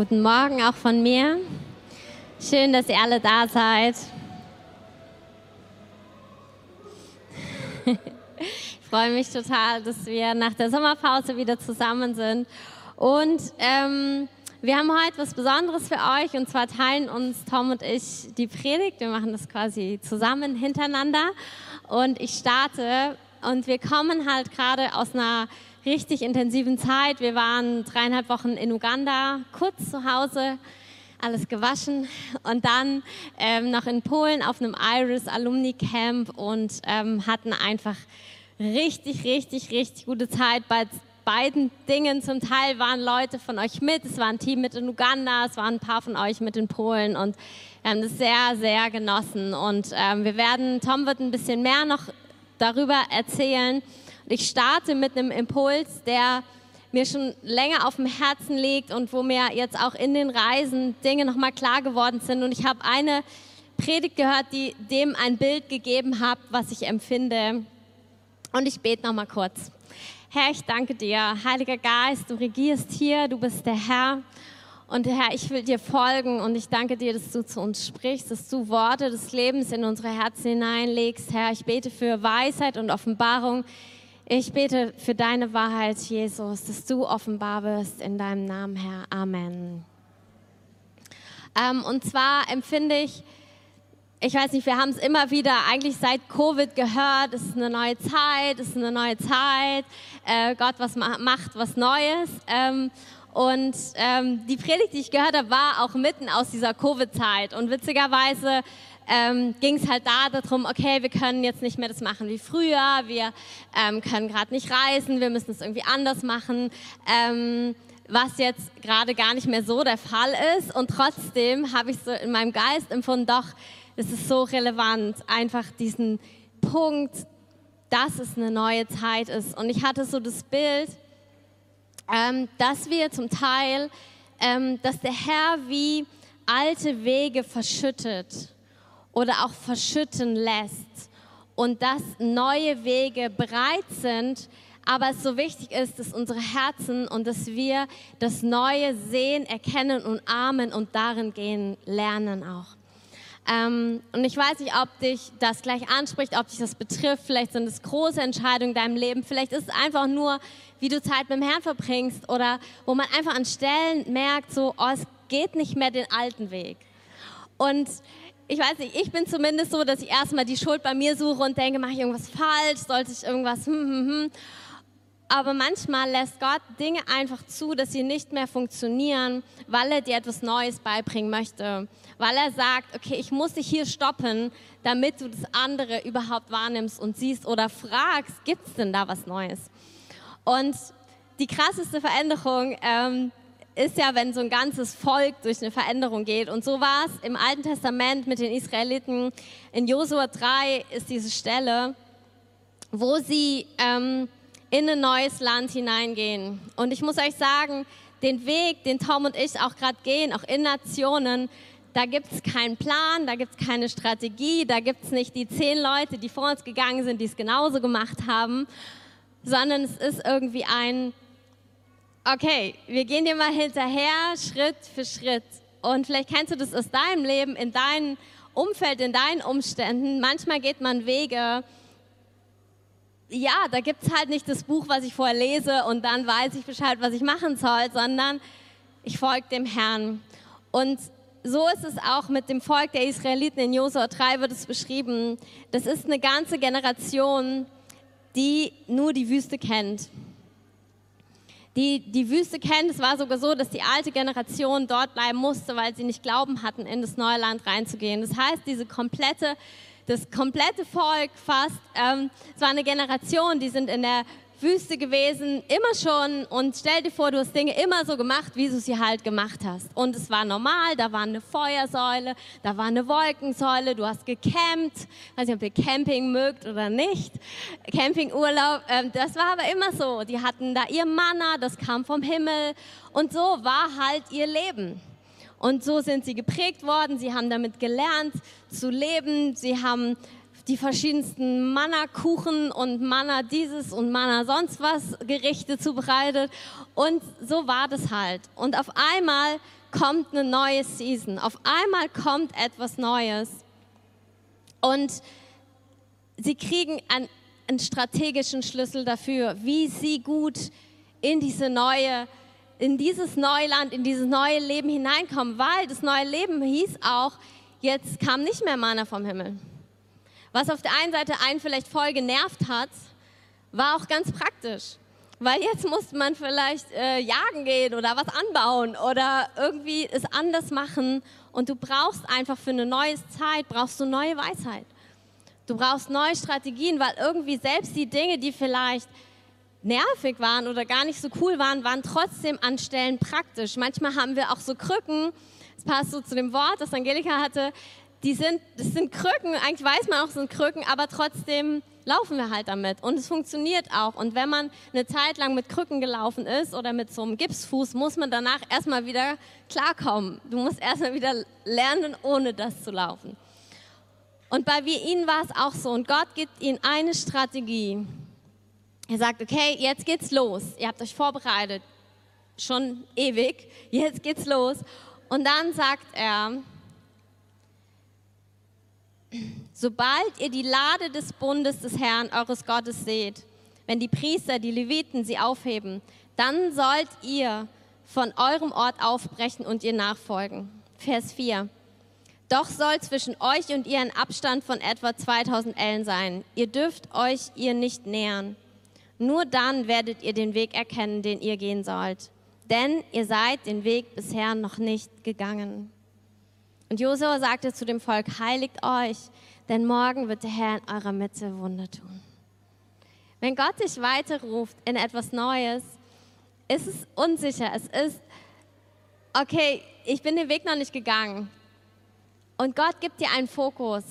Guten Morgen auch von mir. Schön, dass ihr alle da seid. Ich freue mich total, dass wir nach der Sommerpause wieder zusammen sind. Und ähm, wir haben heute was Besonderes für euch. Und zwar teilen uns Tom und ich die Predigt. Wir machen das quasi zusammen hintereinander. Und ich starte. Und wir kommen halt gerade aus einer richtig intensiven Zeit. Wir waren dreieinhalb Wochen in Uganda, kurz zu Hause, alles gewaschen und dann ähm, noch in Polen auf einem Iris Alumni Camp und ähm, hatten einfach richtig, richtig, richtig gute Zeit bei beiden Dingen. Zum Teil waren Leute von euch mit, es war ein Team mit in Uganda, es waren ein paar von euch mit in Polen und wir haben das sehr, sehr genossen. Und ähm, wir werden, Tom wird ein bisschen mehr noch darüber erzählen. Ich starte mit einem Impuls, der mir schon länger auf dem Herzen liegt und wo mir jetzt auch in den Reisen Dinge nochmal klar geworden sind. Und ich habe eine Predigt gehört, die dem ein Bild gegeben hat, was ich empfinde. Und ich bete nochmal kurz. Herr, ich danke dir. Heiliger Geist, du regierst hier, du bist der Herr. Und Herr, ich will dir folgen und ich danke dir, dass du zu uns sprichst, dass du Worte des Lebens in unsere Herzen hineinlegst. Herr, ich bete für Weisheit und Offenbarung ich bete für deine Wahrheit, Jesus, dass du offenbar wirst in deinem Namen, Herr. Amen. Ähm, und zwar empfinde ich, ich weiß nicht, wir haben es immer wieder eigentlich seit Covid gehört, es ist eine neue Zeit, es ist eine neue Zeit, äh, Gott was macht was Neues. Ähm, und ähm, die Predigt, die ich gehört habe, war auch mitten aus dieser Covid-Zeit. Und witzigerweise ähm, ging es halt da darum, okay, wir können jetzt nicht mehr das machen wie früher, wir ähm, können gerade nicht reisen, wir müssen es irgendwie anders machen. Ähm, was jetzt gerade gar nicht mehr so der Fall ist. Und trotzdem habe ich so in meinem Geist empfunden, doch, es ist so relevant, einfach diesen Punkt, dass es eine neue Zeit ist. Und ich hatte so das Bild, ähm, dass wir zum Teil, ähm, dass der Herr wie alte Wege verschüttet oder auch verschütten lässt und dass neue Wege bereit sind, aber es so wichtig ist, dass unsere Herzen und dass wir das Neue sehen, erkennen und ahmen und darin gehen lernen auch. Ähm, und ich weiß nicht, ob dich das gleich anspricht, ob dich das betrifft. Vielleicht sind es große Entscheidungen in deinem Leben. Vielleicht ist es einfach nur, wie du Zeit mit dem Herrn verbringst oder wo man einfach an Stellen merkt, so, oh, es geht nicht mehr den alten Weg. Und ich weiß nicht, ich bin zumindest so, dass ich erstmal die Schuld bei mir suche und denke, mache ich irgendwas falsch, sollte ich irgendwas, hm, hm, hm. Aber manchmal lässt Gott Dinge einfach zu, dass sie nicht mehr funktionieren, weil er dir etwas Neues beibringen möchte. Weil er sagt, okay, ich muss dich hier stoppen, damit du das andere überhaupt wahrnimmst und siehst oder fragst, gibt es denn da was Neues? Und die krasseste Veränderung, ähm, ist ja, wenn so ein ganzes Volk durch eine Veränderung geht. Und so war es im Alten Testament mit den Israeliten. In Josua 3 ist diese Stelle, wo sie ähm, in ein neues Land hineingehen. Und ich muss euch sagen, den Weg, den Tom und ich auch gerade gehen, auch in Nationen, da gibt es keinen Plan, da gibt es keine Strategie, da gibt es nicht die zehn Leute, die vor uns gegangen sind, die es genauso gemacht haben, sondern es ist irgendwie ein Okay, wir gehen dir mal hinterher, Schritt für Schritt. Und vielleicht kennst du das aus deinem Leben, in deinem Umfeld, in deinen Umständen. Manchmal geht man Wege, ja, da gibt es halt nicht das Buch, was ich vorher lese und dann weiß ich Bescheid, was ich machen soll, sondern ich folge dem Herrn. Und so ist es auch mit dem Volk der Israeliten in Josua 3 wird es beschrieben. Das ist eine ganze Generation, die nur die Wüste kennt die die Wüste kennen. Es war sogar so, dass die alte Generation dort bleiben musste, weil sie nicht Glauben hatten, in das neue Land reinzugehen. Das heißt, diese komplette, das komplette Volk fast, ähm, es war eine Generation, die sind in der Wüste gewesen, immer schon. Und stell dir vor, du hast Dinge immer so gemacht, wie du sie halt gemacht hast. Und es war normal, da war eine Feuersäule, da war eine Wolkensäule, du hast gecampt. Ich weiß nicht, ob ihr Camping mögt oder nicht. Campingurlaub, ähm, das war aber immer so. Die hatten da ihr Manna, das kam vom Himmel. Und so war halt ihr Leben. Und so sind sie geprägt worden. Sie haben damit gelernt zu leben. Sie haben die verschiedensten Manna-Kuchen und Manna dieses und Manna sonst was Gerichte zubereitet. Und so war das halt. Und auf einmal kommt eine neue Season. Auf einmal kommt etwas Neues. Und sie kriegen einen, einen strategischen Schlüssel dafür, wie sie gut in diese neue in dieses neue Land, in dieses neue Leben hineinkommen, weil das neue Leben hieß auch, jetzt kam nicht mehr Mana vom Himmel. Was auf der einen Seite einen vielleicht voll genervt hat, war auch ganz praktisch. Weil jetzt musste man vielleicht äh, jagen gehen oder was anbauen oder irgendwie es anders machen. Und du brauchst einfach für eine neue Zeit, brauchst du neue Weisheit. Du brauchst neue Strategien, weil irgendwie selbst die Dinge, die vielleicht nervig waren oder gar nicht so cool waren, waren trotzdem an Stellen praktisch. Manchmal haben wir auch so Krücken, das passt so zu dem Wort, das Angelika hatte, die sind, das sind Krücken, eigentlich weiß man auch, sind Krücken, aber trotzdem laufen wir halt damit und es funktioniert auch. Und wenn man eine Zeit lang mit Krücken gelaufen ist oder mit so einem Gipsfuß, muss man danach erstmal wieder klarkommen. Du musst erstmal wieder lernen, ohne das zu laufen. Und bei wie ihnen war es auch so und Gott gibt ihnen eine Strategie. Er sagt, okay, jetzt geht's los. Ihr habt euch vorbereitet, schon ewig. Jetzt geht's los. Und dann sagt er, sobald ihr die Lade des Bundes des Herrn, eures Gottes, seht, wenn die Priester, die Leviten sie aufheben, dann sollt ihr von eurem Ort aufbrechen und ihr nachfolgen. Vers 4. Doch soll zwischen euch und ihr ein Abstand von etwa 2000 Ellen sein. Ihr dürft euch ihr nicht nähern. Nur dann werdet ihr den Weg erkennen, den ihr gehen sollt. Denn ihr seid den Weg bisher noch nicht gegangen. Und Josua sagte zu dem Volk, heiligt euch, denn morgen wird der Herr in eurer Mitte Wunder tun. Wenn Gott dich weiterruft in etwas Neues, ist es unsicher. Es ist, okay, ich bin den Weg noch nicht gegangen. Und Gott gibt dir einen Fokus.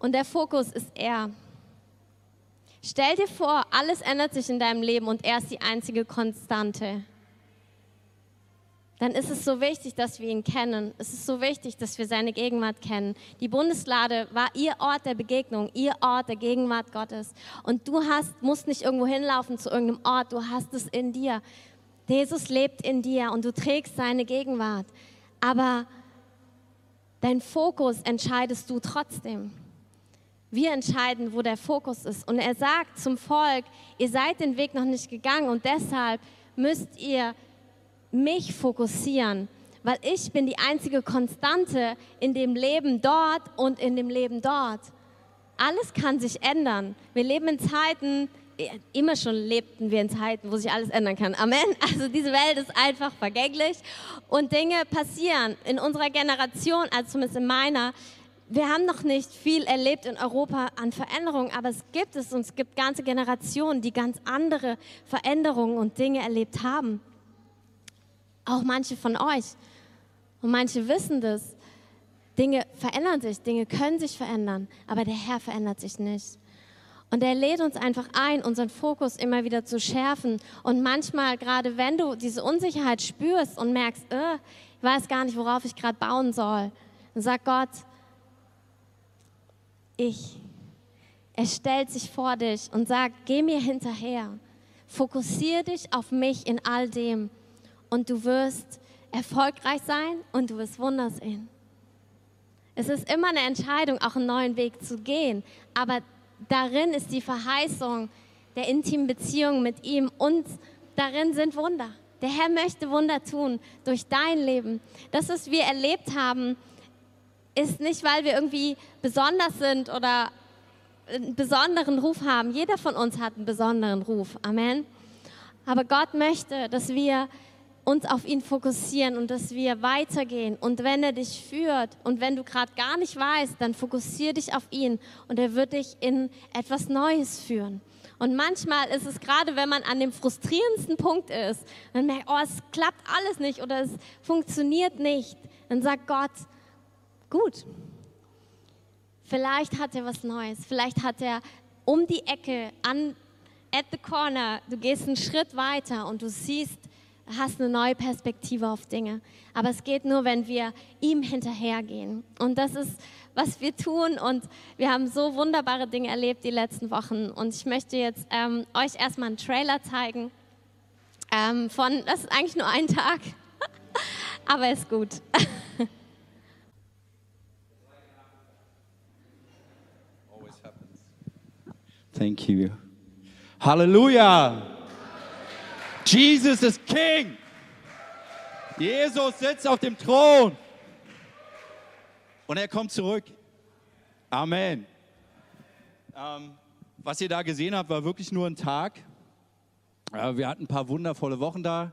Und der Fokus ist er. Stell dir vor, alles ändert sich in deinem Leben und er ist die einzige Konstante. Dann ist es so wichtig, dass wir ihn kennen. Es ist so wichtig, dass wir seine Gegenwart kennen. Die Bundeslade war ihr Ort der Begegnung, ihr Ort der Gegenwart Gottes. Und du hast, musst nicht irgendwo hinlaufen zu irgendeinem Ort, du hast es in dir. Jesus lebt in dir und du trägst seine Gegenwart. Aber dein Fokus entscheidest du trotzdem. Wir entscheiden, wo der Fokus ist. Und er sagt zum Volk, ihr seid den Weg noch nicht gegangen und deshalb müsst ihr mich fokussieren, weil ich bin die einzige Konstante in dem Leben dort und in dem Leben dort. Alles kann sich ändern. Wir leben in Zeiten, immer schon lebten wir in Zeiten, wo sich alles ändern kann. Amen. Also diese Welt ist einfach vergänglich und Dinge passieren. In unserer Generation, also zumindest in meiner, wir haben noch nicht viel erlebt in Europa an Veränderungen, aber es gibt es und es gibt ganze Generationen, die ganz andere Veränderungen und Dinge erlebt haben. Auch manche von euch. Und manche wissen das. Dinge verändern sich, Dinge können sich verändern, aber der Herr verändert sich nicht. Und er lädt uns einfach ein, unseren Fokus immer wieder zu schärfen. Und manchmal, gerade wenn du diese Unsicherheit spürst und merkst, äh, ich weiß gar nicht, worauf ich gerade bauen soll, dann sag Gott, ich. Er stellt sich vor dich und sagt, geh mir hinterher. Fokussiere dich auf mich in all dem und du wirst erfolgreich sein und du wirst Wunder sehen. Es ist immer eine Entscheidung, auch einen neuen Weg zu gehen, aber darin ist die Verheißung der intimen Beziehung mit ihm und darin sind Wunder. Der Herr möchte Wunder tun durch dein Leben. Das, was wir erlebt haben, ist nicht, weil wir irgendwie besonders sind oder einen besonderen Ruf haben. Jeder von uns hat einen besonderen Ruf. Amen. Aber Gott möchte, dass wir uns auf ihn fokussieren und dass wir weitergehen. Und wenn er dich führt und wenn du gerade gar nicht weißt, dann fokussiere dich auf ihn und er wird dich in etwas Neues führen. Und manchmal ist es gerade, wenn man an dem frustrierendsten Punkt ist, man merkt, oh, es klappt alles nicht oder es funktioniert nicht, dann sagt Gott, gut. Vielleicht hat er was Neues. Vielleicht hat er um die Ecke, an, at the corner, du gehst einen Schritt weiter und du siehst, hast eine neue Perspektive auf Dinge. Aber es geht nur, wenn wir ihm hinterhergehen. Und das ist, was wir tun. Und wir haben so wunderbare Dinge erlebt die letzten Wochen. Und ich möchte jetzt ähm, euch erstmal einen Trailer zeigen. Ähm, von, das ist eigentlich nur ein Tag. aber ist gut. Thank you. Halleluja! Jesus is King! Jesus sitzt auf dem Thron und er kommt zurück. Amen. Ähm, was ihr da gesehen habt, war wirklich nur ein Tag. Äh, wir hatten ein paar wundervolle Wochen da.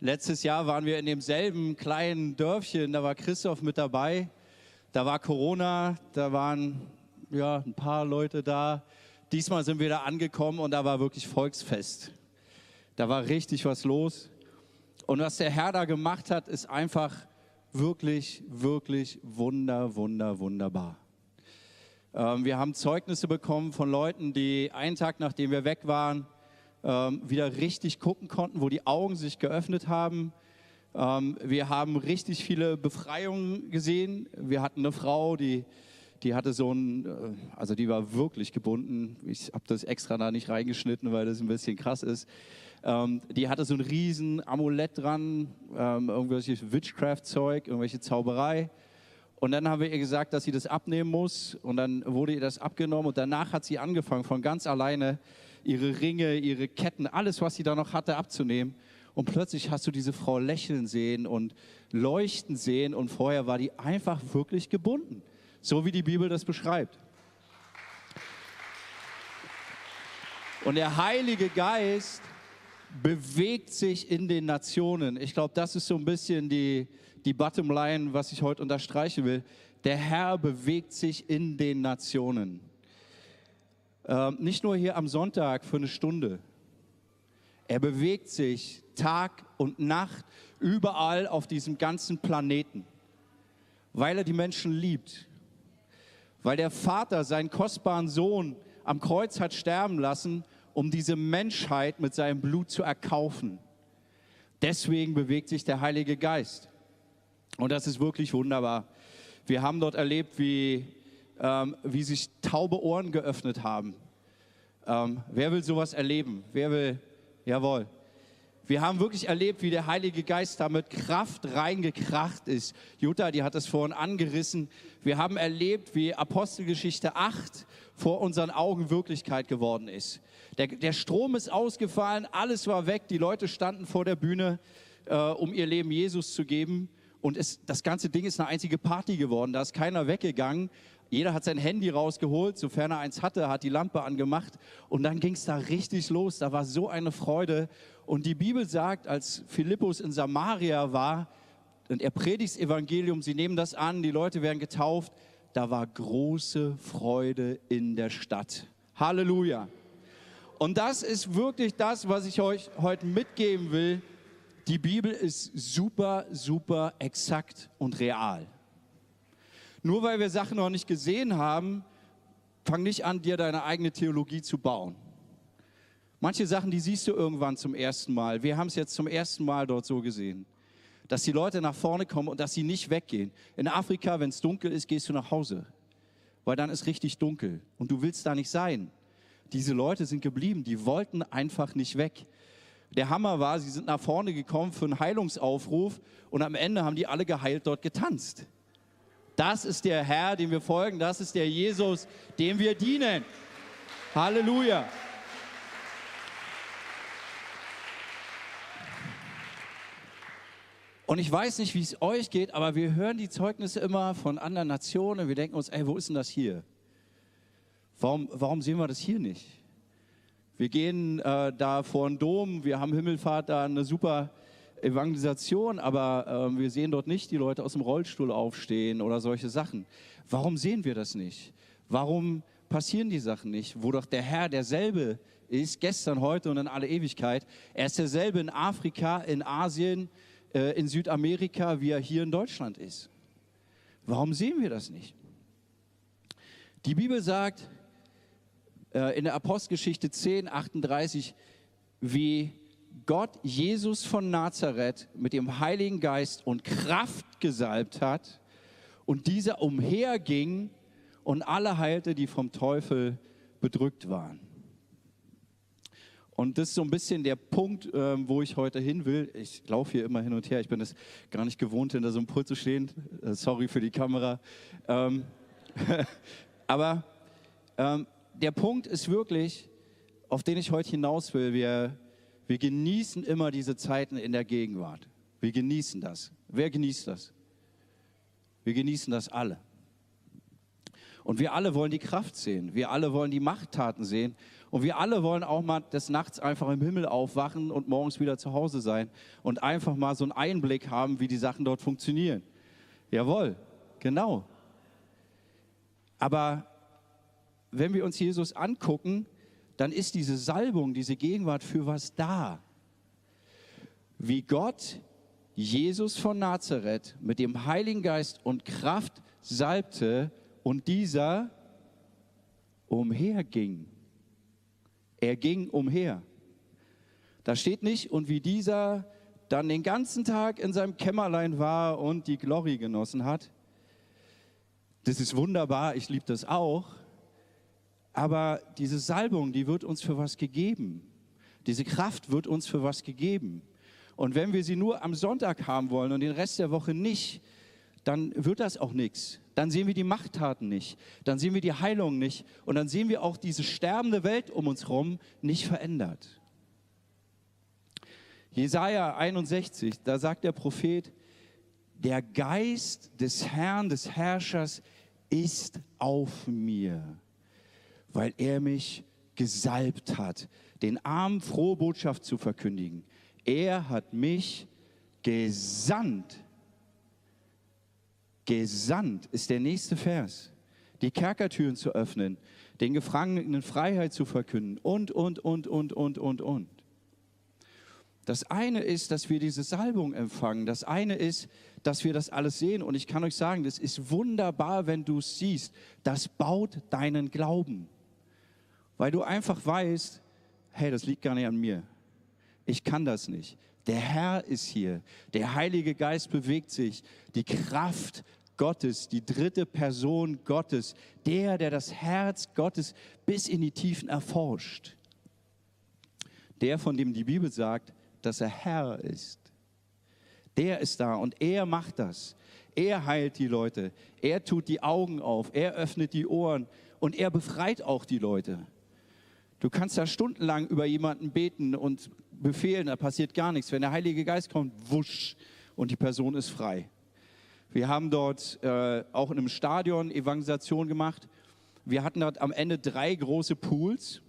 Letztes Jahr waren wir in demselben kleinen Dörfchen, da war Christoph mit dabei. Da war Corona, da waren ja, ein paar Leute da. Diesmal sind wir da angekommen und da war wirklich Volksfest. Da war richtig was los. Und was der Herr da gemacht hat, ist einfach wirklich, wirklich wunder, wunder, wunderbar. Ähm, wir haben Zeugnisse bekommen von Leuten, die einen Tag, nachdem wir weg waren, ähm, wieder richtig gucken konnten, wo die Augen sich geöffnet haben. Ähm, wir haben richtig viele Befreiungen gesehen. Wir hatten eine Frau, die die hatte so ein, äh, also die war wirklich gebunden. Ich habe das extra da nicht reingeschnitten, weil das ein bisschen krass ist. Ähm, die hatte so ein riesen Amulett dran, ähm, irgendwelches Witchcraft-Zeug, irgendwelche Zauberei. Und dann haben wir ihr gesagt, dass sie das abnehmen muss. Und dann wurde ihr das abgenommen. Und danach hat sie angefangen, von ganz alleine ihre Ringe, ihre Ketten, alles, was sie da noch hatte, abzunehmen. Und plötzlich hast du diese Frau lächeln sehen und leuchten sehen. Und vorher war die einfach wirklich gebunden so wie die Bibel das beschreibt. Und der Heilige Geist bewegt sich in den Nationen. Ich glaube, das ist so ein bisschen die, die Bottomline, was ich heute unterstreichen will. Der Herr bewegt sich in den Nationen. Ähm, nicht nur hier am Sonntag für eine Stunde. Er bewegt sich Tag und Nacht überall auf diesem ganzen Planeten, weil er die Menschen liebt weil der Vater seinen kostbaren Sohn am Kreuz hat sterben lassen, um diese Menschheit mit seinem Blut zu erkaufen. Deswegen bewegt sich der Heilige Geist. Und das ist wirklich wunderbar. Wir haben dort erlebt, wie, ähm, wie sich taube Ohren geöffnet haben. Ähm, wer will sowas erleben? Wer will, jawohl, wir haben wirklich erlebt, wie der Heilige Geist da mit Kraft reingekracht ist. Jutta, die hat das vorhin angerissen. Wir haben erlebt, wie Apostelgeschichte 8 vor unseren Augen Wirklichkeit geworden ist. Der, der Strom ist ausgefallen, alles war weg, die Leute standen vor der Bühne, äh, um ihr Leben Jesus zu geben. Und es, das ganze Ding ist eine einzige Party geworden. Da ist keiner weggegangen. Jeder hat sein Handy rausgeholt, sofern er eins hatte, hat die Lampe angemacht. Und dann ging es da richtig los. Da war so eine Freude. Und die Bibel sagt, als Philippus in Samaria war und er predigt das Evangelium, sie nehmen das an, die Leute werden getauft, da war große Freude in der Stadt. Halleluja. Und das ist wirklich das, was ich euch heute mitgeben will. Die Bibel ist super, super exakt und real. Nur weil wir Sachen noch nicht gesehen haben, fang nicht an, dir deine eigene Theologie zu bauen. Manche Sachen, die siehst du irgendwann zum ersten Mal. Wir haben es jetzt zum ersten Mal dort so gesehen, dass die Leute nach vorne kommen und dass sie nicht weggehen. In Afrika, wenn es dunkel ist, gehst du nach Hause, weil dann ist richtig dunkel und du willst da nicht sein. Diese Leute sind geblieben, die wollten einfach nicht weg. Der Hammer war, sie sind nach vorne gekommen für einen Heilungsaufruf und am Ende haben die alle geheilt dort getanzt. Das ist der Herr, dem wir folgen, das ist der Jesus, dem wir dienen. Halleluja. Und ich weiß nicht, wie es euch geht, aber wir hören die Zeugnisse immer von anderen Nationen. Wir denken uns, ey, wo ist denn das hier? Warum, warum sehen wir das hier nicht? Wir gehen äh, da vor den Dom, wir haben Himmelfahrt da eine super Evangelisation, aber äh, wir sehen dort nicht die Leute aus dem Rollstuhl aufstehen oder solche Sachen. Warum sehen wir das nicht? Warum passieren die Sachen nicht? Wo doch der Herr derselbe ist, gestern, heute und in alle Ewigkeit. Er ist derselbe in Afrika, in Asien, äh, in Südamerika, wie er hier in Deutschland ist. Warum sehen wir das nicht? Die Bibel sagt in der Apostelgeschichte 10, 38, wie Gott Jesus von Nazareth mit dem Heiligen Geist und Kraft gesalbt hat und dieser umherging und alle heilte, die vom Teufel bedrückt waren. Und das ist so ein bisschen der Punkt, ähm, wo ich heute hin will. Ich laufe hier immer hin und her. Ich bin es gar nicht gewohnt, hinter so einem Pult zu stehen. Äh, sorry für die Kamera. Ähm, aber ähm, der Punkt ist wirklich, auf den ich heute hinaus will. Wir, wir genießen immer diese Zeiten in der Gegenwart. Wir genießen das. Wer genießt das? Wir genießen das alle. Und wir alle wollen die Kraft sehen. Wir alle wollen die Machttaten sehen. Und wir alle wollen auch mal des Nachts einfach im Himmel aufwachen und morgens wieder zu Hause sein und einfach mal so einen Einblick haben, wie die Sachen dort funktionieren. Jawohl, genau. Aber wenn wir uns Jesus angucken, dann ist diese Salbung, diese Gegenwart für was da. Wie Gott Jesus von Nazareth mit dem Heiligen Geist und Kraft salbte und dieser umherging. Er ging umher. Da steht nicht, und wie dieser dann den ganzen Tag in seinem Kämmerlein war und die Glory genossen hat. Das ist wunderbar, ich liebe das auch. Aber diese Salbung, die wird uns für was gegeben. Diese Kraft wird uns für was gegeben. Und wenn wir sie nur am Sonntag haben wollen und den Rest der Woche nicht, dann wird das auch nichts. Dann sehen wir die Machttaten nicht. Dann sehen wir die Heilung nicht. Und dann sehen wir auch diese sterbende Welt um uns herum nicht verändert. Jesaja 61, da sagt der Prophet, der Geist des Herrn, des Herrschers ist auf mir, weil er mich gesalbt hat, den Armen frohe Botschaft zu verkündigen. Er hat mich gesandt Gesandt ist der nächste Vers. Die Kerkertüren zu öffnen, den Gefangenen Freiheit zu verkünden und, und, und, und, und, und, und. Das eine ist, dass wir diese Salbung empfangen. Das eine ist, dass wir das alles sehen. Und ich kann euch sagen, das ist wunderbar, wenn du es siehst. Das baut deinen Glauben. Weil du einfach weißt, hey, das liegt gar nicht an mir. Ich kann das nicht. Der Herr ist hier. Der Heilige Geist bewegt sich. Die Kraft Gottes, die dritte Person Gottes, der, der das Herz Gottes bis in die Tiefen erforscht. Der, von dem die Bibel sagt, dass er Herr ist. Der ist da und er macht das. Er heilt die Leute. Er tut die Augen auf. Er öffnet die Ohren und er befreit auch die Leute. Du kannst da stundenlang über jemanden beten und befehlen, da passiert gar nichts. Wenn der Heilige Geist kommt, wusch, und die Person ist frei. Wir haben dort äh, auch in einem Stadion Evangelisation gemacht. Wir hatten dort am Ende drei große Pools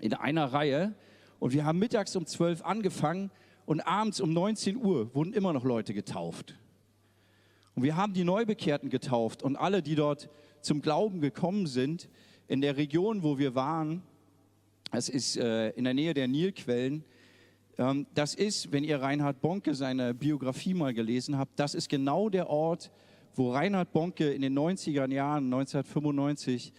in einer Reihe. Und wir haben mittags um 12 angefangen und abends um 19 Uhr wurden immer noch Leute getauft. Und wir haben die Neubekehrten getauft und alle, die dort zum Glauben gekommen sind, in der Region, wo wir waren, es ist äh, in der Nähe der Nilquellen. Ähm, das ist, wenn ihr Reinhard Bonke seine Biografie mal gelesen habt, das ist genau der Ort, wo Reinhard Bonke in den 90er Jahren, 1995,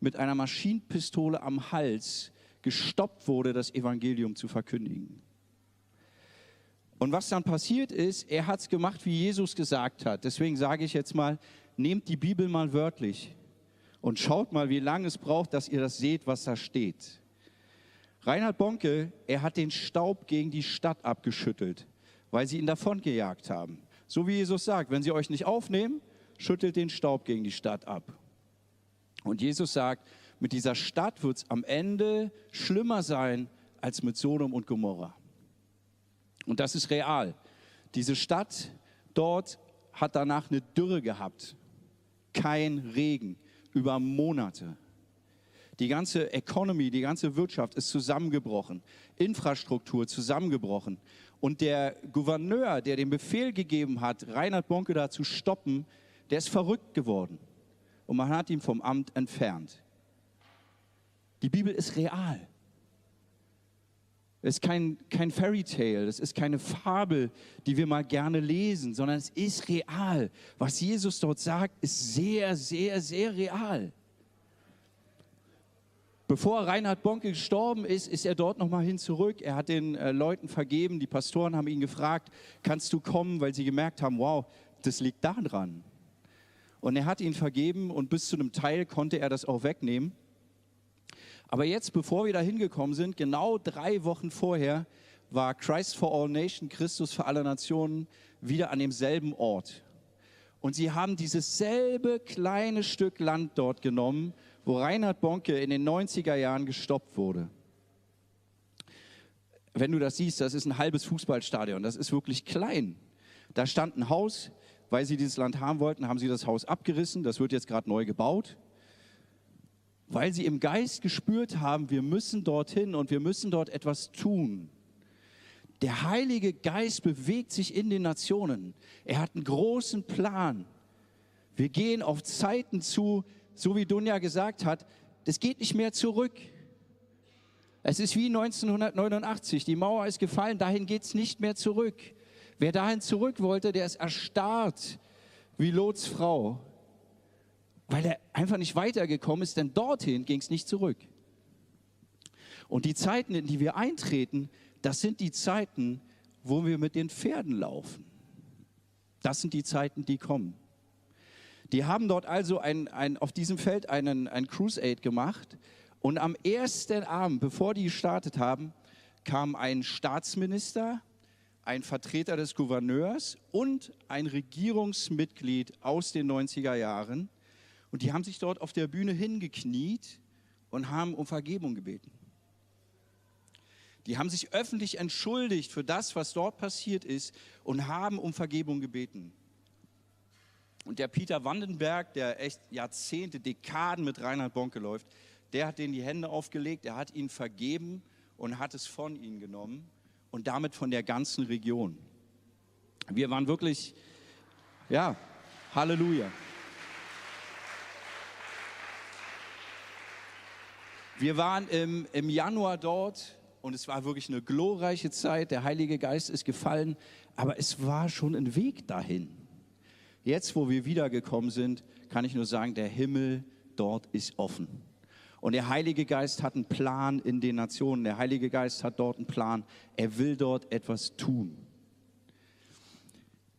mit einer Maschinenpistole am Hals gestoppt wurde, das Evangelium zu verkündigen. Und was dann passiert ist, er hat es gemacht, wie Jesus gesagt hat. Deswegen sage ich jetzt mal, nehmt die Bibel mal wörtlich und schaut mal, wie lange es braucht, dass ihr das seht, was da steht. Reinhard Bonke, er hat den Staub gegen die Stadt abgeschüttelt, weil sie ihn davongejagt haben. So wie Jesus sagt, wenn sie euch nicht aufnehmen, schüttelt den Staub gegen die Stadt ab. Und Jesus sagt, mit dieser Stadt wird es am Ende schlimmer sein als mit Sodom und Gomorra. Und das ist real. Diese Stadt dort hat danach eine Dürre gehabt. Kein Regen über Monate. Die ganze Economy, die ganze Wirtschaft ist zusammengebrochen. Infrastruktur zusammengebrochen. Und der Gouverneur, der den Befehl gegeben hat, Reinhard Bonke da zu stoppen, der ist verrückt geworden. Und man hat ihn vom Amt entfernt. Die Bibel ist real. Es ist kein, kein Fairy Tale, es ist keine Fabel, die wir mal gerne lesen, sondern es ist real. Was Jesus dort sagt, ist sehr, sehr, sehr real. Bevor Reinhard Bonke gestorben ist, ist er dort nochmal hin zurück. Er hat den äh, Leuten vergeben. Die Pastoren haben ihn gefragt, kannst du kommen, weil sie gemerkt haben, wow, das liegt da dran. Und er hat ihn vergeben und bis zu einem Teil konnte er das auch wegnehmen. Aber jetzt, bevor wir da hingekommen sind, genau drei Wochen vorher, war Christ for All Nations, Christus für alle Nationen, wieder an demselben Ort. Und sie haben dieses selbe kleine Stück Land dort genommen, wo Reinhard Bonke in den 90er Jahren gestoppt wurde. Wenn du das siehst, das ist ein halbes Fußballstadion, das ist wirklich klein. Da stand ein Haus, weil sie dieses Land haben wollten, haben sie das Haus abgerissen, das wird jetzt gerade neu gebaut. Weil sie im Geist gespürt haben, wir müssen dorthin und wir müssen dort etwas tun. Der Heilige Geist bewegt sich in den Nationen. Er hat einen großen Plan. Wir gehen auf Zeiten zu, so wie Dunja gesagt hat, das geht nicht mehr zurück. Es ist wie 1989, die Mauer ist gefallen, dahin geht es nicht mehr zurück. Wer dahin zurück wollte, der ist erstarrt wie Lots Frau, weil er einfach nicht weitergekommen ist, denn dorthin ging es nicht zurück. Und die Zeiten, in die wir eintreten, das sind die Zeiten, wo wir mit den Pferden laufen. Das sind die Zeiten, die kommen. Die haben dort also ein, ein, auf diesem Feld einen, ein Crusade gemacht. Und am ersten Abend, bevor die gestartet haben, kam ein Staatsminister, ein Vertreter des Gouverneurs und ein Regierungsmitglied aus den 90er Jahren. Und die haben sich dort auf der Bühne hingekniet und haben um Vergebung gebeten. Die haben sich öffentlich entschuldigt für das, was dort passiert ist und haben um Vergebung gebeten. Und der Peter Wandenberg, der echt Jahrzehnte, Dekaden mit Reinhard Bonke läuft, der hat denen die Hände aufgelegt, er hat ihnen vergeben und hat es von ihnen genommen und damit von der ganzen Region. Wir waren wirklich, ja, Halleluja. Wir waren im, im Januar dort und es war wirklich eine glorreiche Zeit. Der Heilige Geist ist gefallen, aber es war schon ein Weg dahin. Jetzt, wo wir wiedergekommen sind, kann ich nur sagen, der Himmel dort ist offen. Und der Heilige Geist hat einen Plan in den Nationen. Der Heilige Geist hat dort einen Plan. Er will dort etwas tun.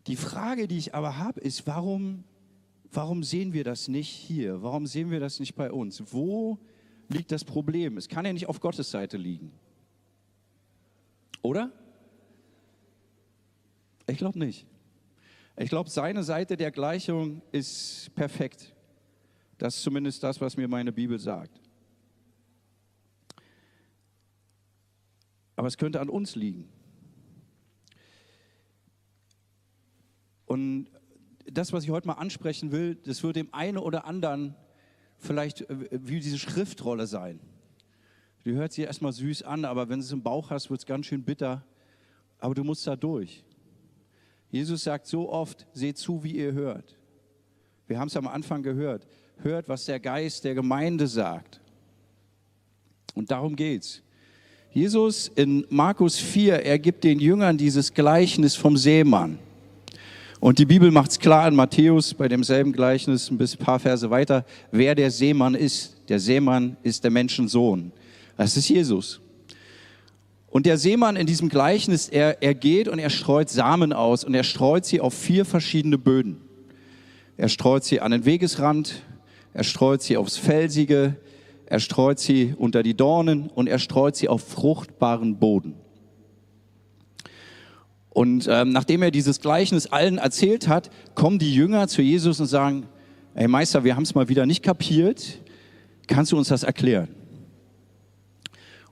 Die Frage, die ich aber habe, ist, warum, warum sehen wir das nicht hier? Warum sehen wir das nicht bei uns? Wo liegt das Problem? Es kann ja nicht auf Gottes Seite liegen. Oder? Ich glaube nicht. Ich glaube, seine Seite der Gleichung ist perfekt. Das ist zumindest das, was mir meine Bibel sagt. Aber es könnte an uns liegen. Und das, was ich heute mal ansprechen will, das wird dem einen oder anderen vielleicht äh, wie diese Schriftrolle sein. Die hört sich erstmal süß an, aber wenn du es im Bauch hast, wird es ganz schön bitter. Aber du musst da durch. Jesus sagt so oft, seht zu, wie ihr hört. Wir haben es am Anfang gehört. Hört, was der Geist der Gemeinde sagt. Und darum geht's. Jesus in Markus 4, er gibt den Jüngern dieses Gleichnis vom Seemann. Und die Bibel macht es klar in Matthäus bei demselben Gleichnis ein paar Verse weiter, wer der Seemann ist. Der Seemann ist der Menschensohn. Das ist Jesus. Und der Seemann in diesem Gleichnis, er, er geht und er streut Samen aus und er streut sie auf vier verschiedene Böden. Er streut sie an den Wegesrand, er streut sie aufs Felsige, er streut sie unter die Dornen und er streut sie auf fruchtbaren Boden. Und ähm, nachdem er dieses Gleichnis allen erzählt hat, kommen die Jünger zu Jesus und sagen, hey Meister, wir haben es mal wieder nicht kapiert, kannst du uns das erklären?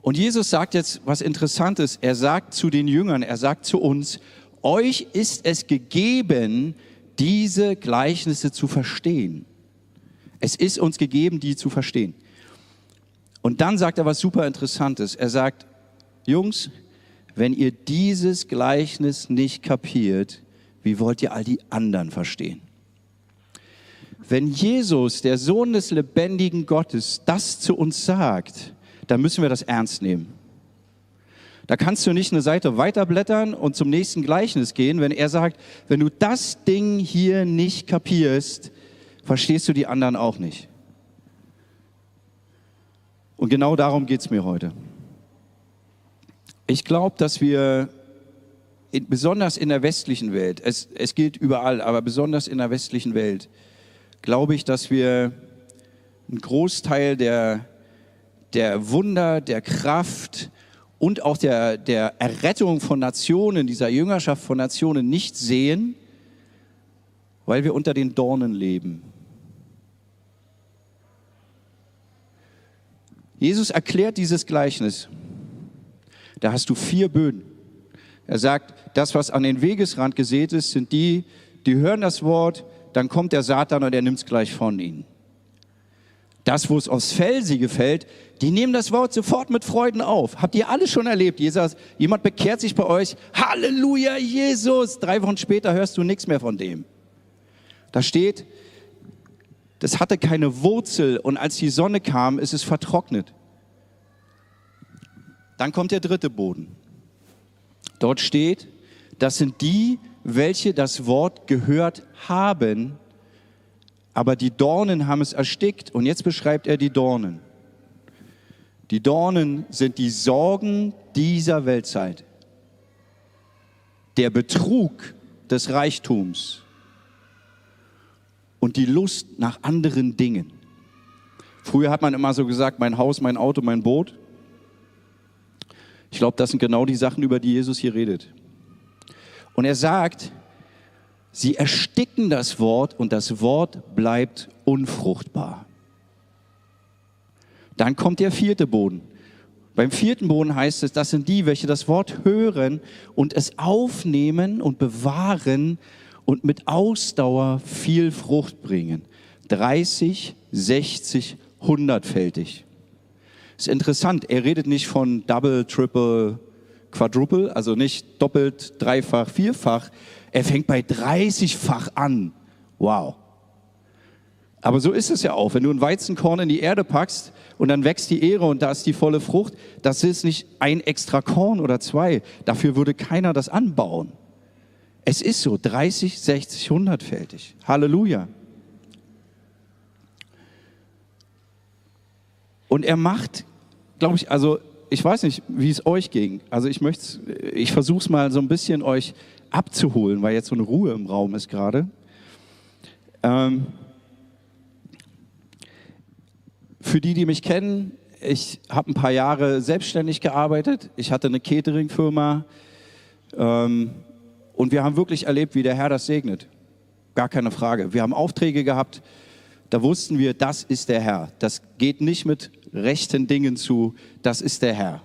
Und Jesus sagt jetzt was Interessantes. Er sagt zu den Jüngern, er sagt zu uns, euch ist es gegeben, diese Gleichnisse zu verstehen. Es ist uns gegeben, die zu verstehen. Und dann sagt er was super Interessantes. Er sagt, Jungs, wenn ihr dieses Gleichnis nicht kapiert, wie wollt ihr all die anderen verstehen? Wenn Jesus, der Sohn des lebendigen Gottes, das zu uns sagt, dann müssen wir das ernst nehmen. Da kannst du nicht eine Seite weiterblättern und zum nächsten Gleichnis gehen, wenn er sagt, wenn du das Ding hier nicht kapierst, verstehst du die anderen auch nicht. Und genau darum geht es mir heute. Ich glaube, dass wir in, besonders in der westlichen Welt, es, es gilt überall, aber besonders in der westlichen Welt, glaube ich, dass wir einen Großteil der der Wunder, der Kraft und auch der, der Errettung von Nationen, dieser Jüngerschaft von Nationen nicht sehen, weil wir unter den Dornen leben. Jesus erklärt dieses Gleichnis. Da hast du vier Böden. Er sagt, das, was an den Wegesrand gesät ist, sind die, die hören das Wort, dann kommt der Satan und er nimmt es gleich von ihnen. Das, wo es aufs Felsige fällt, die nehmen das Wort sofort mit Freuden auf. Habt ihr alle schon erlebt? Jesus, jemand bekehrt sich bei euch. Halleluja, Jesus. Drei Wochen später hörst du nichts mehr von dem. Da steht, das hatte keine Wurzel und als die Sonne kam, ist es vertrocknet. Dann kommt der dritte Boden. Dort steht, das sind die, welche das Wort gehört haben, aber die Dornen haben es erstickt. Und jetzt beschreibt er die Dornen. Die Dornen sind die Sorgen dieser Weltzeit, der Betrug des Reichtums und die Lust nach anderen Dingen. Früher hat man immer so gesagt, mein Haus, mein Auto, mein Boot. Ich glaube, das sind genau die Sachen, über die Jesus hier redet. Und er sagt, sie ersticken das Wort und das Wort bleibt unfruchtbar. Dann kommt der vierte Boden. Beim vierten Boden heißt es, das sind die, welche das Wort hören und es aufnehmen und bewahren und mit Ausdauer viel Frucht bringen. 30, 60, 100-fältig. Ist interessant, er redet nicht von Double, Triple, Quadruple, also nicht doppelt, dreifach, vierfach. Er fängt bei 30-fach an. Wow. Aber so ist es ja auch. Wenn du ein Weizenkorn in die Erde packst und dann wächst die Ehre und da ist die volle Frucht, das ist nicht ein extra Korn oder zwei. Dafür würde keiner das anbauen. Es ist so, 30, 60, 100-fältig. Halleluja. Und er macht, glaube ich, also ich weiß nicht, wie es euch ging. Also ich möchte, ich versuche es mal so ein bisschen euch abzuholen, weil jetzt so eine Ruhe im Raum ist gerade. Ähm, für die, die mich kennen, ich habe ein paar Jahre selbstständig gearbeitet. Ich hatte eine Catering-Firma ähm, und wir haben wirklich erlebt, wie der Herr das segnet. Gar keine Frage. Wir haben Aufträge gehabt, da wussten wir, das ist der Herr. Das geht nicht mit rechten Dingen zu, das ist der Herr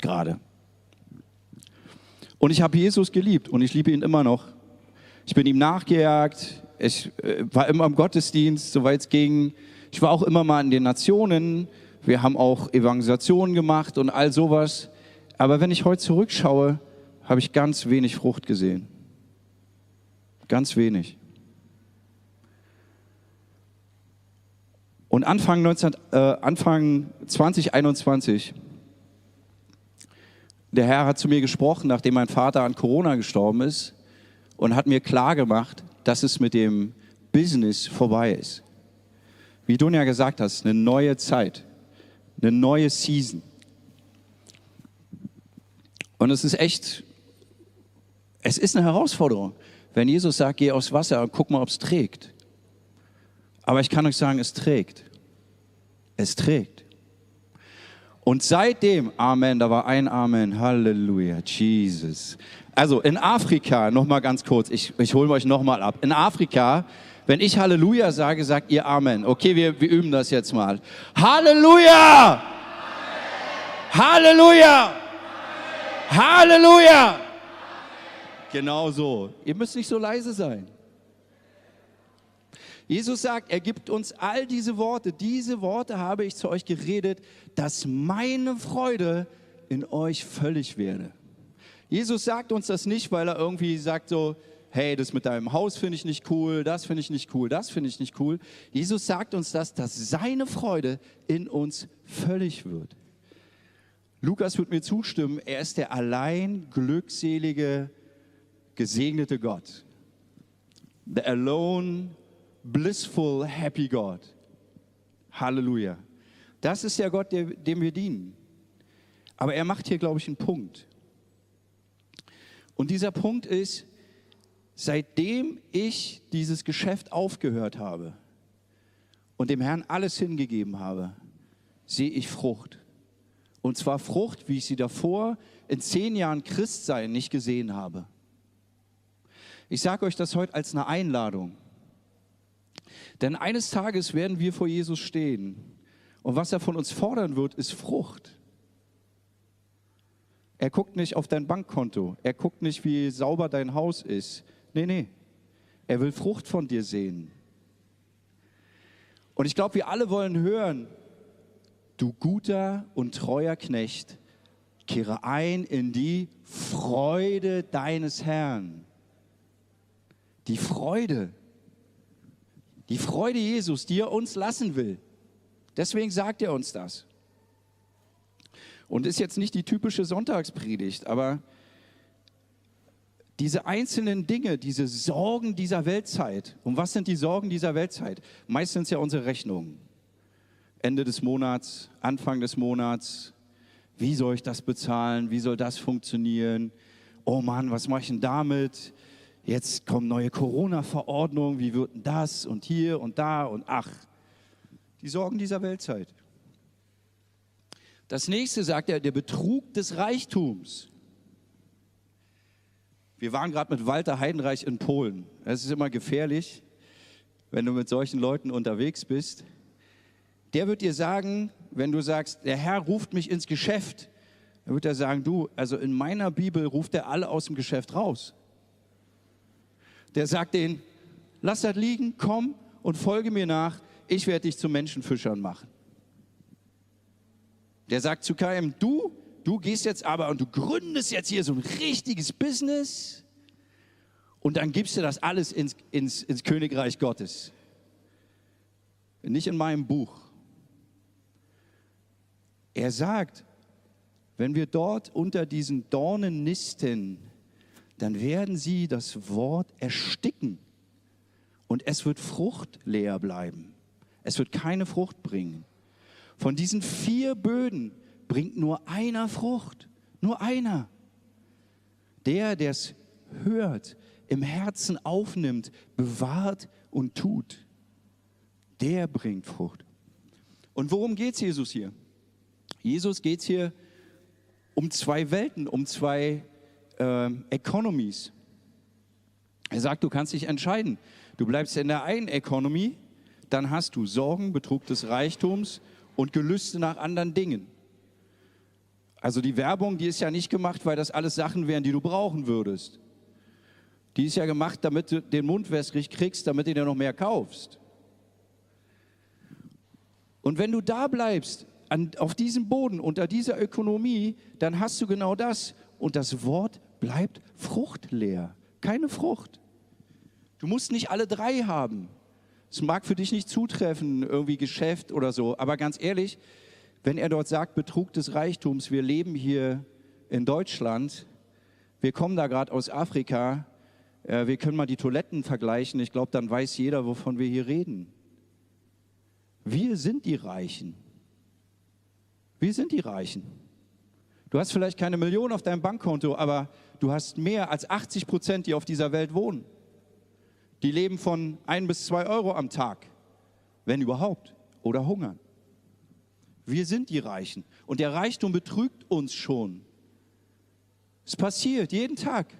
gerade. Und ich habe Jesus geliebt und ich liebe ihn immer noch. Ich bin ihm nachgejagt, ich äh, war immer im Gottesdienst, soweit es ging. Ich war auch immer mal in den Nationen. Wir haben auch Evangelisationen gemacht und all sowas. Aber wenn ich heute zurückschaue, habe ich ganz wenig Frucht gesehen. Ganz wenig. Und Anfang, 19, äh, Anfang 2021, der Herr hat zu mir gesprochen, nachdem mein Vater an Corona gestorben ist und hat mir klar gemacht, dass es mit dem Business vorbei ist. Wie du ja gesagt hast, eine neue Zeit, eine neue Season. Und es ist echt, es ist eine Herausforderung. Wenn Jesus sagt, geh aufs Wasser und guck mal, ob es trägt. Aber ich kann euch sagen, es trägt. Es trägt. Und seitdem, Amen, da war ein Amen, Halleluja, Jesus. Also in Afrika, nochmal ganz kurz, ich, ich hole euch nochmal ab. In Afrika, wenn ich Halleluja sage, sagt ihr Amen. Okay, wir, wir üben das jetzt mal. Halleluja! Amen. Halleluja! Halleluja! Genau so. Ihr müsst nicht so leise sein. Jesus sagt, er gibt uns all diese Worte. Diese Worte habe ich zu euch geredet, dass meine Freude in euch völlig werde. Jesus sagt uns das nicht, weil er irgendwie sagt so, hey, das mit deinem Haus finde ich nicht cool, das finde ich nicht cool, das finde ich nicht cool. Jesus sagt uns das, dass seine Freude in uns völlig wird. Lukas wird mir zustimmen, er ist der allein glückselige, gesegnete Gott. The alone blissful, happy God. Halleluja. Das ist der Gott, dem wir dienen. Aber er macht hier, glaube ich, einen Punkt. Und dieser Punkt ist, seitdem ich dieses Geschäft aufgehört habe und dem Herrn alles hingegeben habe, sehe ich Frucht. Und zwar Frucht, wie ich sie davor in zehn Jahren Christsein nicht gesehen habe. Ich sage euch das heute als eine Einladung. Denn eines Tages werden wir vor Jesus stehen. Und was er von uns fordern wird, ist Frucht. Er guckt nicht auf dein Bankkonto. Er guckt nicht, wie sauber dein Haus ist. Nee, nee. Er will Frucht von dir sehen. Und ich glaube, wir alle wollen hören, du guter und treuer Knecht, kehre ein in die Freude deines Herrn. Die Freude, die Freude Jesus, die er uns lassen will. Deswegen sagt er uns das. Und ist jetzt nicht die typische Sonntagspredigt, aber diese einzelnen Dinge, diese Sorgen dieser Weltzeit. Und was sind die Sorgen dieser Weltzeit? Meistens ja unsere Rechnungen. Ende des Monats, Anfang des Monats. Wie soll ich das bezahlen? Wie soll das funktionieren? Oh Mann, was mache ich denn damit? Jetzt kommen neue Corona-Verordnungen. Wie wird denn das? Und hier und da und ach. Die Sorgen dieser Weltzeit. Das nächste sagt er, der Betrug des Reichtums. Wir waren gerade mit Walter Heidenreich in Polen. Es ist immer gefährlich, wenn du mit solchen Leuten unterwegs bist. Der wird dir sagen, wenn du sagst, der Herr ruft mich ins Geschäft, dann wird er sagen, du, also in meiner Bibel ruft er alle aus dem Geschäft raus. Der sagt denen, lass das liegen, komm und folge mir nach, ich werde dich zu Menschenfischern machen. Der sagt zu KM, du du gehst jetzt aber und du gründest jetzt hier so ein richtiges Business und dann gibst du das alles ins, ins, ins Königreich Gottes. Nicht in meinem Buch. Er sagt, wenn wir dort unter diesen Dornen nisten, dann werden sie das Wort ersticken und es wird fruchtleer bleiben. Es wird keine Frucht bringen. Von diesen vier Böden bringt nur einer Frucht, nur einer. Der, der es hört, im Herzen aufnimmt, bewahrt und tut, der bringt Frucht. Und worum geht es Jesus hier? Jesus geht es hier um zwei Welten, um zwei äh, Economies. Er sagt, du kannst dich entscheiden. Du bleibst in der einen Economy, dann hast du Sorgen, Betrug des Reichtums und Gelüste nach anderen Dingen. Also die Werbung, die ist ja nicht gemacht, weil das alles Sachen wären, die du brauchen würdest. Die ist ja gemacht, damit du den Mund wässrig kriegst, damit du dir noch mehr kaufst. Und wenn du da bleibst, an, auf diesem Boden, unter dieser Ökonomie, dann hast du genau das. Und das Wort bleibt fruchtleer. Keine Frucht. Du musst nicht alle drei haben. Es mag für dich nicht zutreffen, irgendwie Geschäft oder so. Aber ganz ehrlich, wenn er dort sagt, Betrug des Reichtums, wir leben hier in Deutschland, wir kommen da gerade aus Afrika, äh, wir können mal die Toiletten vergleichen, ich glaube, dann weiß jeder, wovon wir hier reden. Wir sind die Reichen. Wir sind die Reichen. Du hast vielleicht keine Million auf deinem Bankkonto, aber du hast mehr als 80 Prozent, die auf dieser Welt wohnen. Die leben von ein bis zwei Euro am Tag, wenn überhaupt, oder hungern. Wir sind die Reichen. Und der Reichtum betrügt uns schon. Es passiert jeden Tag.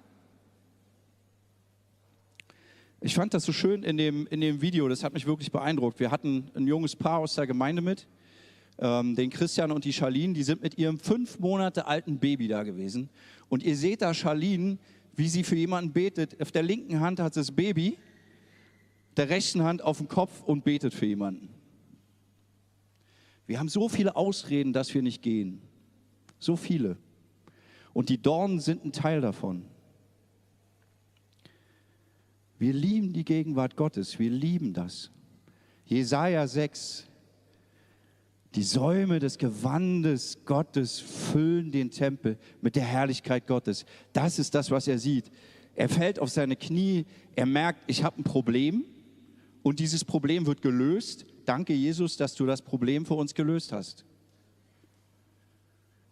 Ich fand das so schön in dem, in dem Video, das hat mich wirklich beeindruckt. Wir hatten ein junges Paar aus der Gemeinde mit, ähm, den Christian und die Charlene, die sind mit ihrem fünf Monate alten Baby da gewesen. Und ihr seht da Charlene, wie sie für jemanden betet. Auf der linken Hand hat sie das Baby, der rechten Hand auf dem Kopf und betet für jemanden. Wir haben so viele Ausreden, dass wir nicht gehen. So viele. Und die Dornen sind ein Teil davon. Wir lieben die Gegenwart Gottes. Wir lieben das. Jesaja 6. Die Säume des Gewandes Gottes füllen den Tempel mit der Herrlichkeit Gottes. Das ist das, was er sieht. Er fällt auf seine Knie. Er merkt, ich habe ein Problem. Und dieses Problem wird gelöst danke Jesus, dass du das Problem für uns gelöst hast.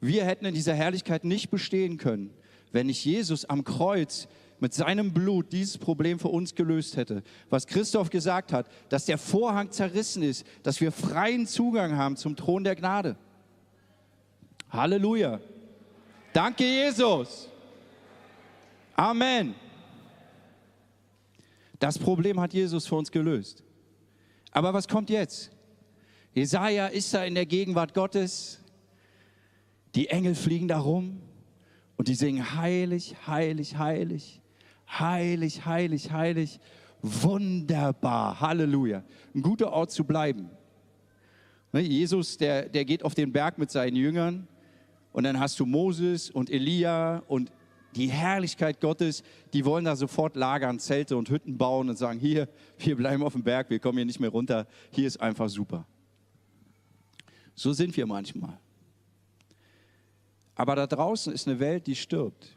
Wir hätten in dieser Herrlichkeit nicht bestehen können, wenn nicht Jesus am Kreuz mit seinem Blut dieses Problem für uns gelöst hätte. Was Christoph gesagt hat, dass der Vorhang zerrissen ist, dass wir freien Zugang haben zum Thron der Gnade. Halleluja. Danke, Jesus. Amen. Das Problem hat Jesus für uns gelöst. Aber was kommt jetzt? Jesaja ist da in der Gegenwart Gottes. Die Engel fliegen da rum und die singen heilig, heilig, heilig, heilig, heilig, heilig. Wunderbar, Halleluja. Ein guter Ort zu bleiben. Ne, Jesus, der, der geht auf den Berg mit seinen Jüngern und dann hast du Moses und Elia und die Herrlichkeit Gottes, die wollen da sofort lagern, Zelte und Hütten bauen und sagen, hier, wir bleiben auf dem Berg, wir kommen hier nicht mehr runter, hier ist einfach super. So sind wir manchmal. Aber da draußen ist eine Welt, die stirbt.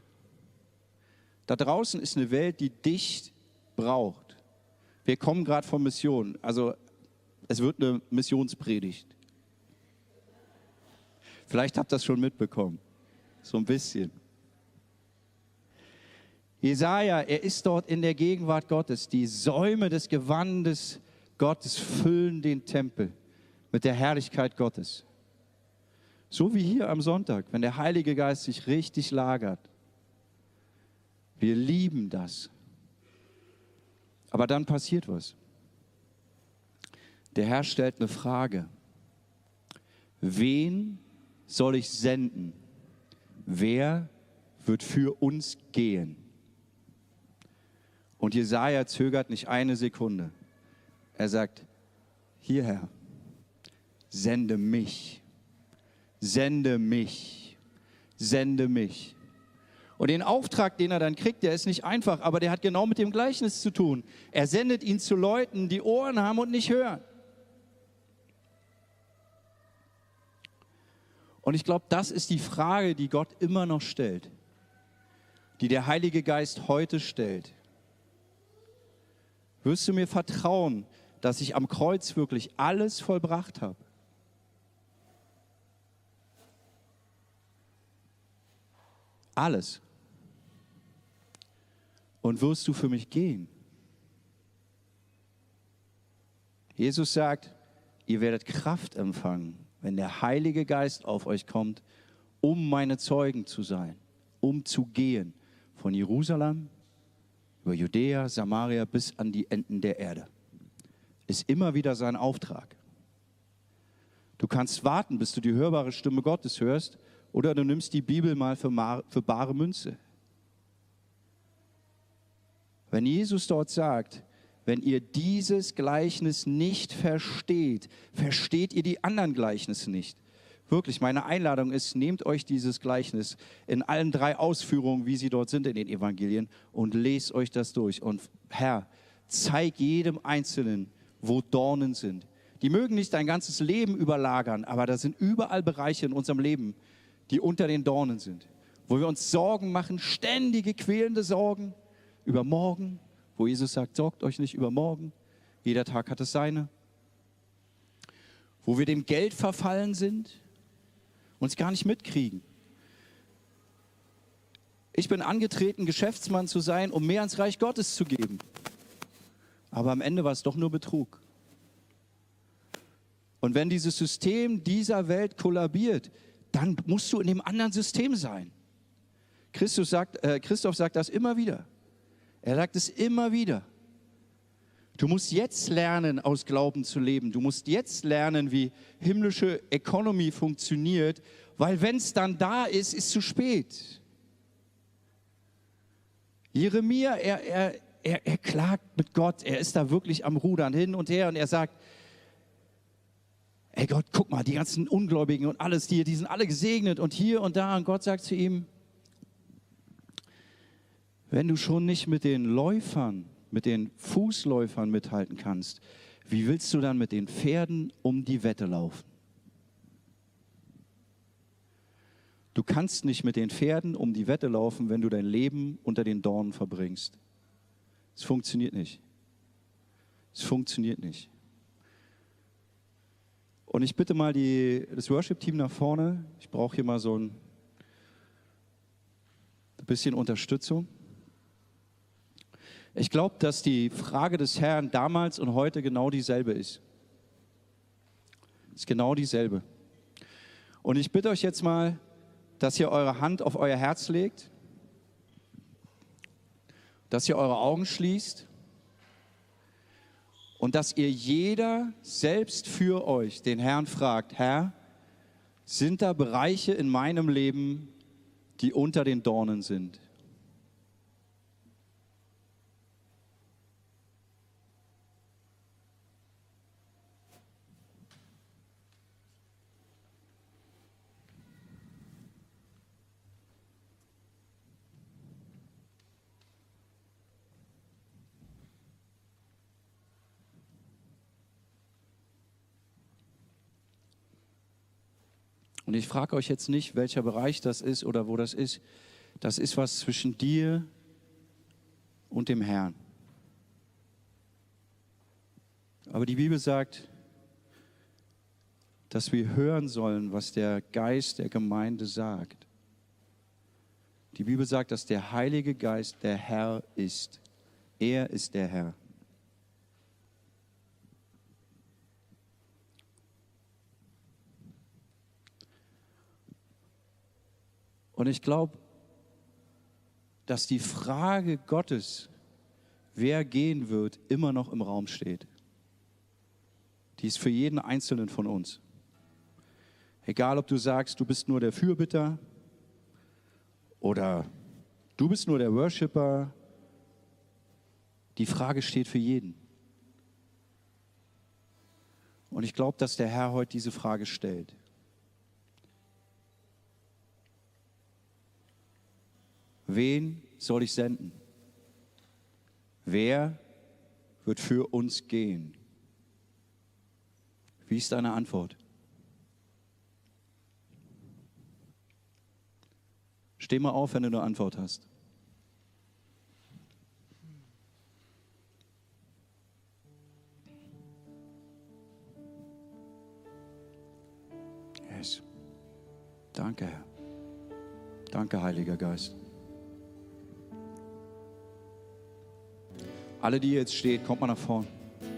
Da draußen ist eine Welt, die dich braucht. Wir kommen gerade von Mission, also es wird eine Missionspredigt. Vielleicht habt ihr das schon mitbekommen. So ein bisschen. Jesaja, er ist dort in der Gegenwart Gottes. Die Säume des Gewandes Gottes füllen den Tempel mit der Herrlichkeit Gottes. So wie hier am Sonntag, wenn der Heilige Geist sich richtig lagert. Wir lieben das. Aber dann passiert was. Der Herr stellt eine Frage. Wen soll ich senden? Wer wird für uns gehen? Und Jesaja zögert nicht eine Sekunde. Er sagt: Hierher, sende mich, sende mich, sende mich. Und den Auftrag, den er dann kriegt, der ist nicht einfach, aber der hat genau mit dem Gleichnis zu tun. Er sendet ihn zu Leuten, die Ohren haben und nicht hören. Und ich glaube, das ist die Frage, die Gott immer noch stellt, die der Heilige Geist heute stellt. Wirst du mir vertrauen, dass ich am Kreuz wirklich alles vollbracht habe? Alles. Und wirst du für mich gehen? Jesus sagt, ihr werdet Kraft empfangen, wenn der Heilige Geist auf euch kommt, um meine Zeugen zu sein, um zu gehen von Jerusalem über Judäa, Samaria bis an die Enden der Erde. Ist immer wieder sein Auftrag. Du kannst warten, bis du die hörbare Stimme Gottes hörst, oder du nimmst die Bibel mal für, für bare Münze. Wenn Jesus dort sagt, wenn ihr dieses Gleichnis nicht versteht, versteht ihr die anderen Gleichnisse nicht. Wirklich, meine Einladung ist, nehmt euch dieses Gleichnis in allen drei Ausführungen, wie sie dort sind in den Evangelien, und lest euch das durch. Und Herr, zeig jedem Einzelnen, wo Dornen sind. Die mögen nicht dein ganzes Leben überlagern, aber da sind überall Bereiche in unserem Leben, die unter den Dornen sind, wo wir uns Sorgen machen, ständige quälende Sorgen über morgen, wo Jesus sagt, sorgt euch nicht über morgen, jeder Tag hat es seine. Wo wir dem Geld verfallen sind, uns gar nicht mitkriegen. Ich bin angetreten, Geschäftsmann zu sein, um mehr ans Reich Gottes zu geben. Aber am Ende war es doch nur Betrug. Und wenn dieses System dieser Welt kollabiert, dann musst du in dem anderen System sein. Christus sagt, äh, Christoph sagt das immer wieder. Er sagt es immer wieder. Du musst jetzt lernen, aus Glauben zu leben. Du musst jetzt lernen, wie himmlische Economy funktioniert, weil wenn es dann da ist, ist zu spät. Jeremia, er, er, er, er klagt mit Gott, er ist da wirklich am Rudern hin und her und er sagt, ey Gott, guck mal, die ganzen Ungläubigen und alles, die, die sind alle gesegnet und hier und da. Und Gott sagt zu ihm, wenn du schon nicht mit den Läufern, mit den Fußläufern mithalten kannst, wie willst du dann mit den Pferden um die Wette laufen? Du kannst nicht mit den Pferden um die Wette laufen, wenn du dein Leben unter den Dornen verbringst. Es funktioniert nicht. Es funktioniert nicht. Und ich bitte mal die, das Worship-Team nach vorne. Ich brauche hier mal so ein bisschen Unterstützung. Ich glaube, dass die Frage des Herrn damals und heute genau dieselbe ist. Ist genau dieselbe. Und ich bitte euch jetzt mal, dass ihr eure Hand auf euer Herz legt, dass ihr eure Augen schließt und dass ihr jeder selbst für euch den Herrn fragt, Herr, sind da Bereiche in meinem Leben, die unter den Dornen sind? Und ich frage euch jetzt nicht, welcher Bereich das ist oder wo das ist. Das ist was zwischen dir und dem Herrn. Aber die Bibel sagt, dass wir hören sollen, was der Geist der Gemeinde sagt. Die Bibel sagt, dass der Heilige Geist der Herr ist. Er ist der Herr. Und ich glaube, dass die Frage Gottes, wer gehen wird, immer noch im Raum steht. Die ist für jeden Einzelnen von uns. Egal, ob du sagst, du bist nur der Fürbitter oder du bist nur der Worshipper, die Frage steht für jeden. Und ich glaube, dass der Herr heute diese Frage stellt. Wen soll ich senden? Wer wird für uns gehen? Wie ist deine Antwort? Steh mal auf, wenn du eine Antwort hast. Yes. Danke, Herr. Danke, Heiliger Geist. Alle, die jetzt steht, kommt mal nach vorne.